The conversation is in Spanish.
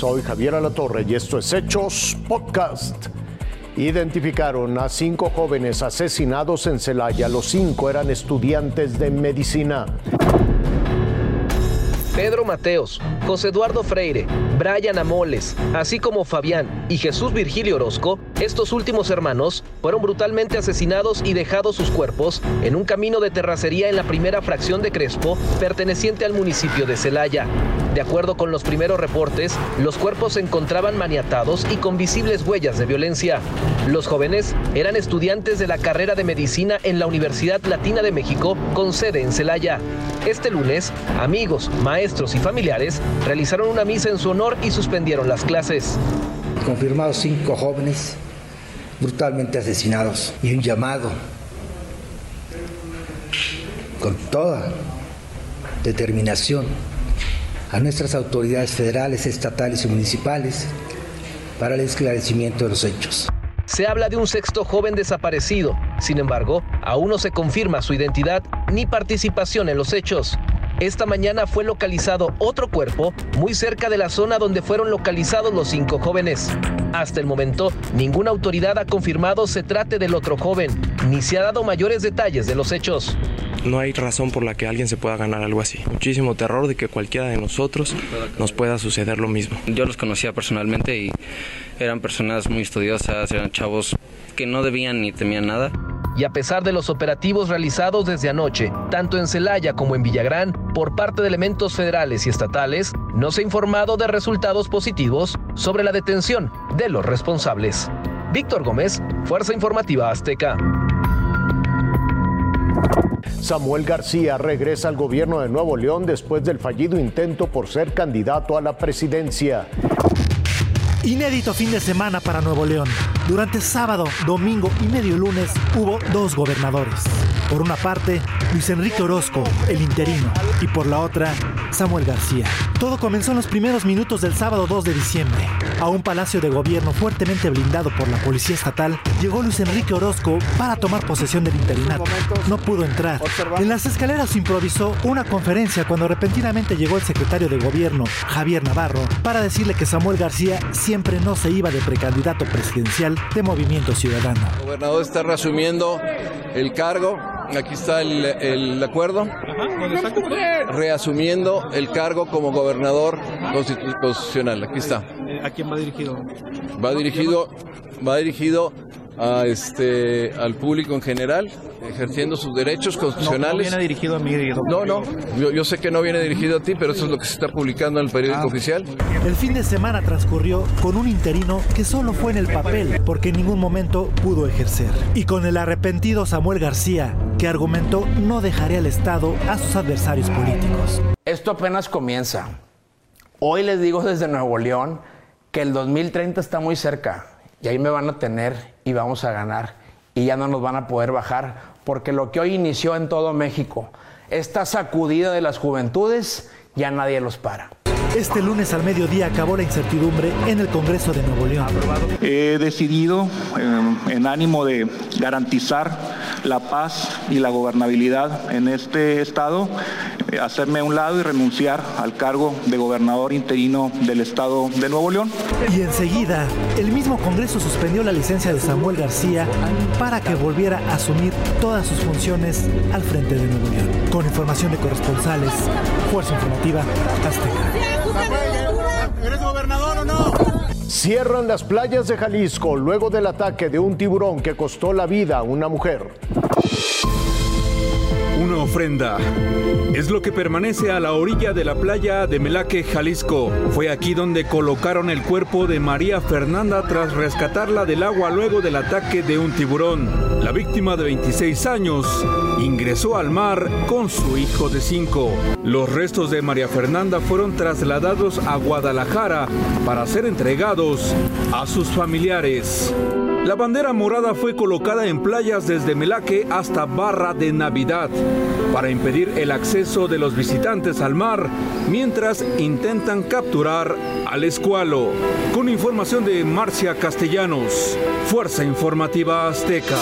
Soy Javier Alatorre y esto es Hechos Podcast. Identificaron a cinco jóvenes asesinados en Celaya. Los cinco eran estudiantes de medicina. Pedro Mateos, José Eduardo Freire, Brian Amoles, así como Fabián y Jesús Virgilio Orozco, estos últimos hermanos fueron brutalmente asesinados y dejados sus cuerpos en un camino de terracería en la primera fracción de Crespo, perteneciente al municipio de Celaya. De acuerdo con los primeros reportes, los cuerpos se encontraban maniatados y con visibles huellas de violencia. Los jóvenes eran estudiantes de la carrera de medicina en la Universidad Latina de México, con sede en Celaya. Este lunes, amigos, maestros y familiares realizaron una misa en su honor y suspendieron las clases. Confirmados cinco jóvenes brutalmente asesinados y un llamado con toda determinación a nuestras autoridades federales, estatales y municipales para el esclarecimiento de los hechos. Se habla de un sexto joven desaparecido. Sin embargo, aún no se confirma su identidad ni participación en los hechos. Esta mañana fue localizado otro cuerpo muy cerca de la zona donde fueron localizados los cinco jóvenes. Hasta el momento, ninguna autoridad ha confirmado se trate del otro joven, ni se ha dado mayores detalles de los hechos. No hay razón por la que alguien se pueda ganar algo así. Muchísimo terror de que cualquiera de nosotros nos pueda suceder lo mismo. Yo los conocía personalmente y eran personas muy estudiosas, eran chavos que no debían ni temían nada. Y a pesar de los operativos realizados desde anoche, tanto en Celaya como en Villagrán, por parte de elementos federales y estatales, no se ha informado de resultados positivos sobre la detención de los responsables. Víctor Gómez, Fuerza Informativa Azteca. Samuel García regresa al gobierno de Nuevo León después del fallido intento por ser candidato a la presidencia. Inédito fin de semana para Nuevo León. Durante sábado, domingo y medio lunes hubo dos gobernadores. Por una parte, Luis Enrique Orozco, el interino, y por la otra, Samuel García. Todo comenzó en los primeros minutos del sábado 2 de diciembre. A un palacio de gobierno fuertemente blindado por la policía estatal, llegó Luis Enrique Orozco para tomar posesión del interinato. No pudo entrar. En las escaleras improvisó una conferencia cuando repentinamente llegó el secretario de gobierno, Javier Navarro, para decirle que Samuel García siempre no se iba de precandidato presidencial de Movimiento Ciudadano. El gobernador está reasumiendo el cargo. Aquí está el, el acuerdo. Reasumiendo el cargo como gobernador constitucional. Aquí está. ¿A quién va dirigido? Va dirigido, va dirigido a este, al público en general, ejerciendo sus derechos constitucionales. No, no viene dirigido a mí. No, no, yo, yo, sé que no viene dirigido a ti, pero eso es lo que se está publicando en el periódico Ah. oficial. El fin de semana transcurrió con un interino que solo fue en el papel porque en ningún momento pudo ejercer. Y con el arrepentido Samuel García, que argumentó no dejaría el Estado a sus adversarios políticos. Esto apenas comienza. Hoy les digo desde Nuevo León que el 2030 está muy cerca y ahí me van a tener y vamos a ganar y ya no nos van a poder bajar porque lo que hoy inició en todo México, esta sacudida de las juventudes, ya nadie los para. Este lunes al mediodía acabó la incertidumbre en el Congreso de Nuevo León. He decidido, eh, en ánimo de garantizar la paz y la gobernabilidad en este estado, hacerme a un lado y renunciar al cargo de gobernador interino del estado de Nuevo León. Y enseguida, el mismo Congreso suspendió la licencia de Samuel García para que volviera a asumir todas sus funciones al frente de Nuevo León. Con información de corresponsales, Fuerza Informativa Azteca. ¿Eres gobernador o no? Cierran las playas de Jalisco luego del ataque de un tiburón que costó la vida a una mujer. Ofrenda. Es lo que permanece a la orilla de la playa de Melaque, Jalisco. Fue aquí donde colocaron el cuerpo de María Fernanda tras rescatarla del agua luego del ataque de un tiburón. La víctima de 26 años ingresó al mar con su hijo de 5. Los restos de María Fernanda fueron trasladados a Guadalajara para ser entregados a sus familiares. La bandera morada fue colocada en playas desde Melaque hasta Barra de Navidad para impedir el acceso de los visitantes al mar mientras intentan capturar al escualo. Con información de Marcia Castellanos, Fuerza Informativa Azteca.